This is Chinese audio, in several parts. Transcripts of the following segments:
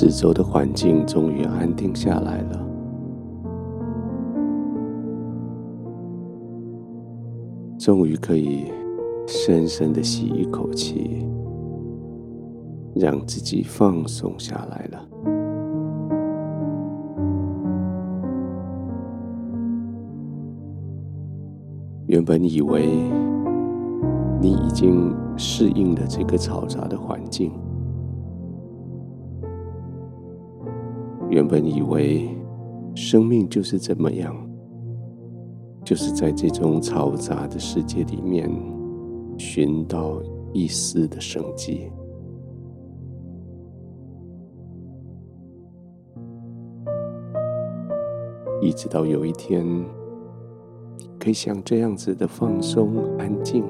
四周的环境终于安定下来了，终于可以深深的吸一口气，让自己放松下来了。原本以为你已经适应了这个嘈杂的环境。原本以为生命就是这么样，就是在这种嘈杂的世界里面寻到一丝的生机，一直到有一天，可以像这样子的放松安静，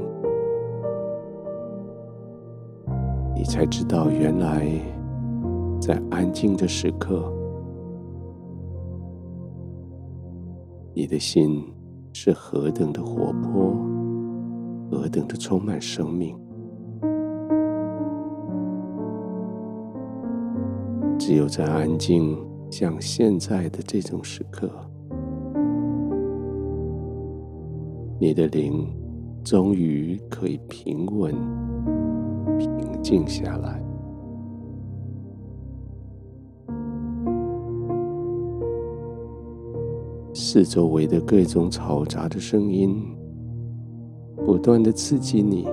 你才知道原来在安静的时刻。你的心是何等的活泼，何等的充满生命。只有在安静，像现在的这种时刻，你的灵终于可以平稳、平静下来。四周围的各种嘈杂的声音，不断的刺激你，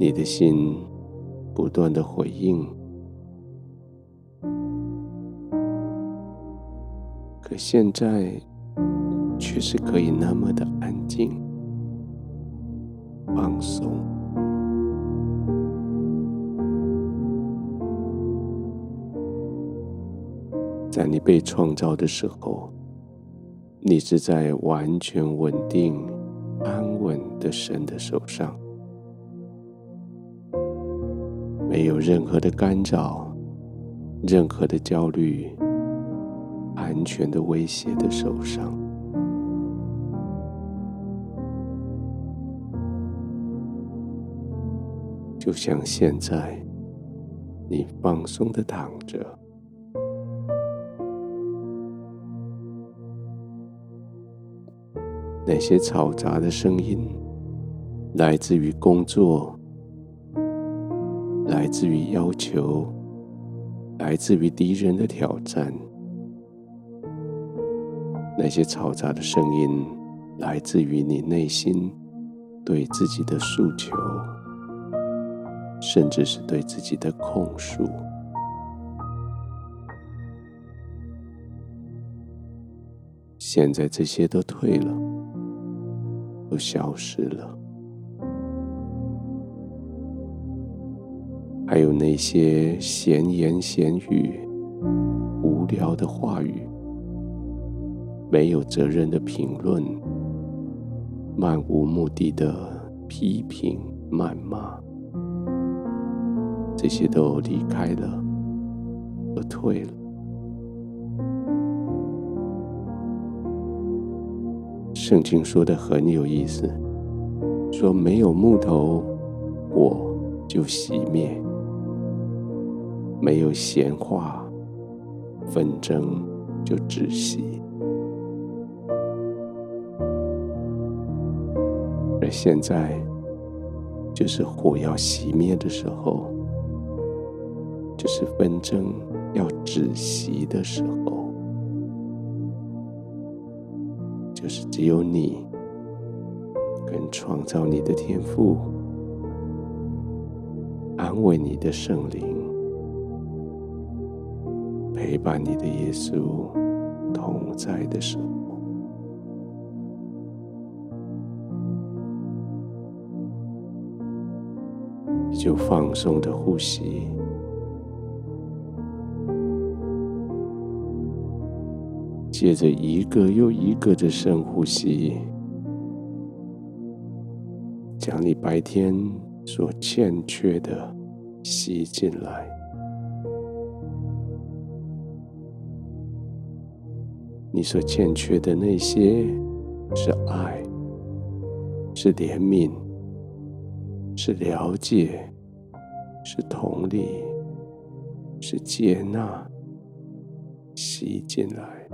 你的心不断的回应，可现在却是可以那么的安静、放松。在你被创造的时候，你是在完全稳定、安稳的神的手上，没有任何的干扰，任何的焦虑，安全的威胁的手上，就像现在，你放松的躺着。那些嘈杂的声音，来自于工作，来自于要求，来自于敌人的挑战。那些嘈杂的声音，来自于你内心对自己的诉求，甚至是对自己的控诉。现在这些都退了。都消失了，还有那些闲言闲语、无聊的话语、没有责任的评论、漫无目的的批评、谩骂，这些都离开了，而退了。圣经说的很有意思，说没有木头，火就熄灭；没有闲话，纷争就止息。而现在，就是火要熄灭的时候，就是纷争要止息的时候。就是只有你跟创造你的天赋，安慰你的圣灵，陪伴你的耶稣同在的时候，就放松的呼吸。借着一个又一个的深呼吸，将你白天所欠缺的吸进来。你所欠缺的那些是爱，是怜悯，是了解，是同理，是接纳，吸进来，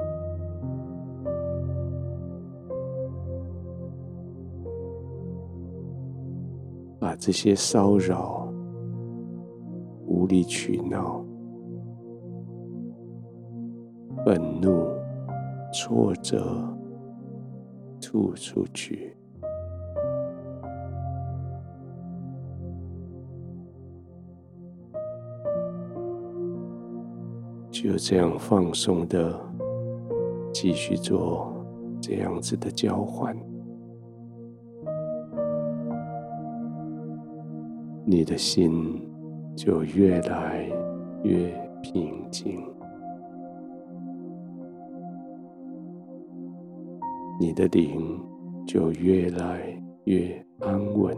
这些骚扰、无理取闹、愤怒、挫折吐出去。就这样放松的继续做这样子的交换，你的心就越来越平静，你的灵就越来越安稳。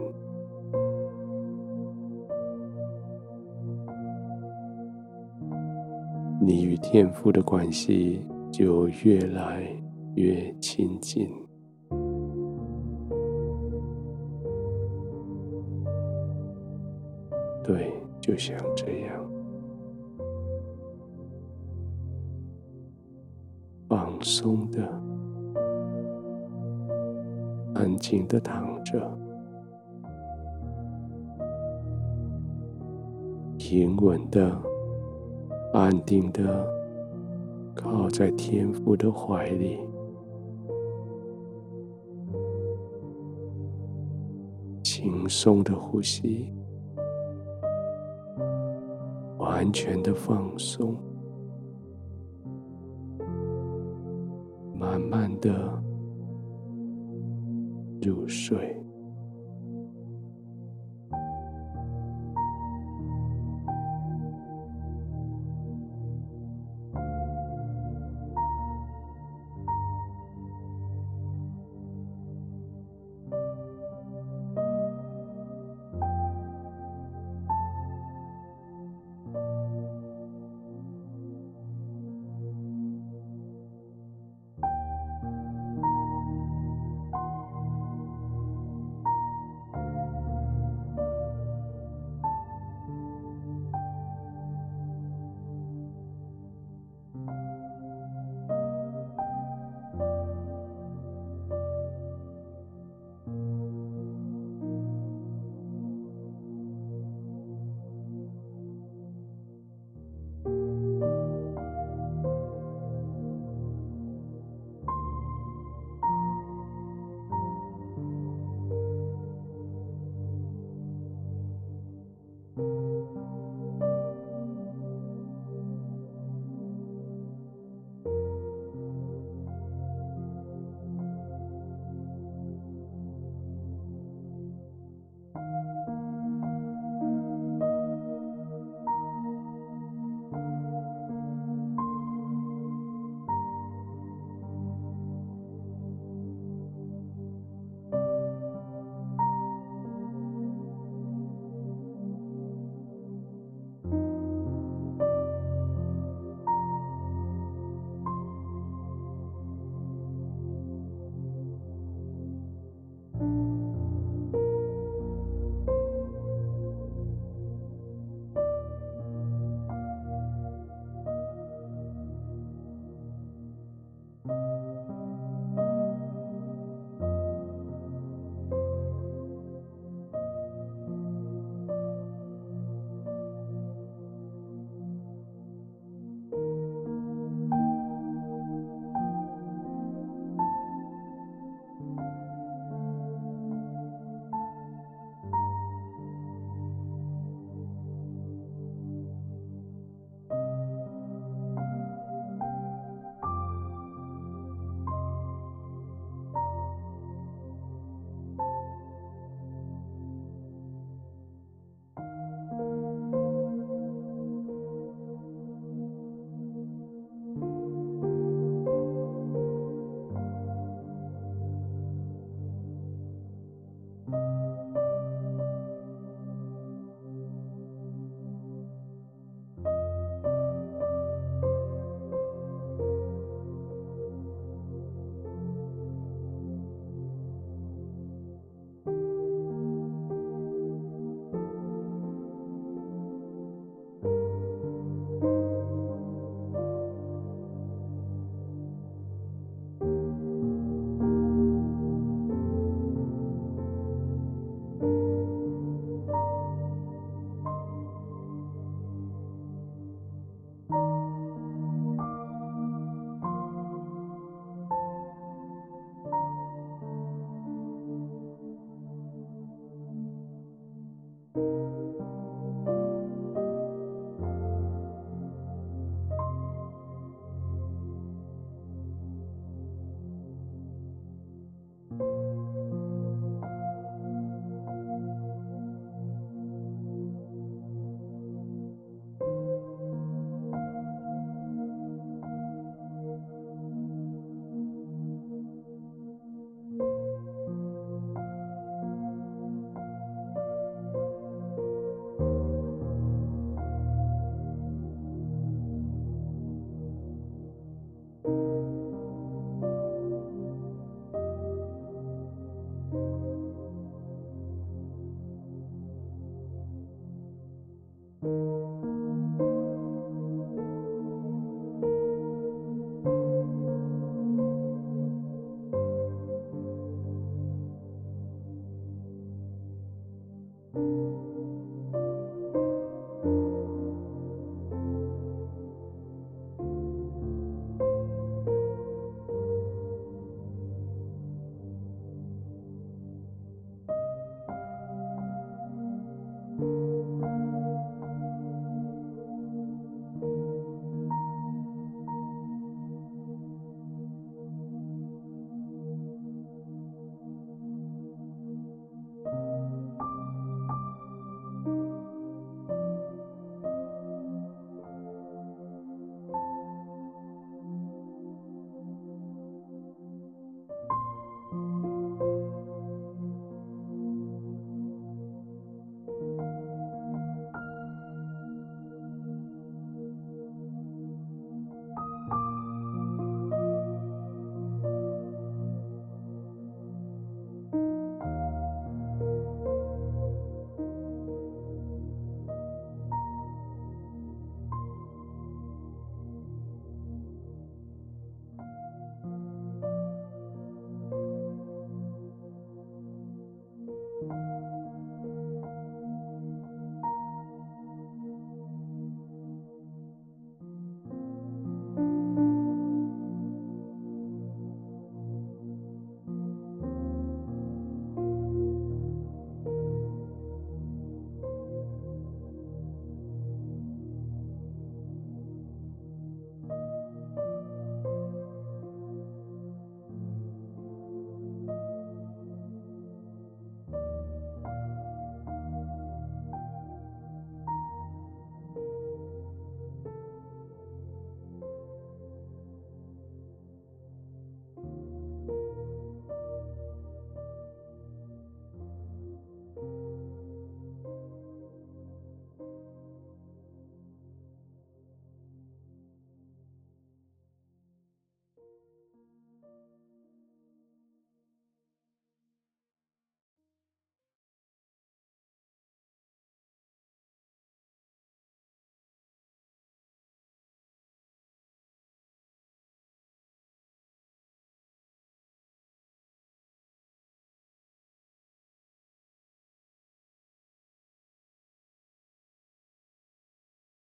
你与天父的关系就越来越亲近。就像这样，放松的、安静的躺着，平稳的。安定的靠在天父的怀里，轻松的呼吸，完全的放松，慢慢的入睡。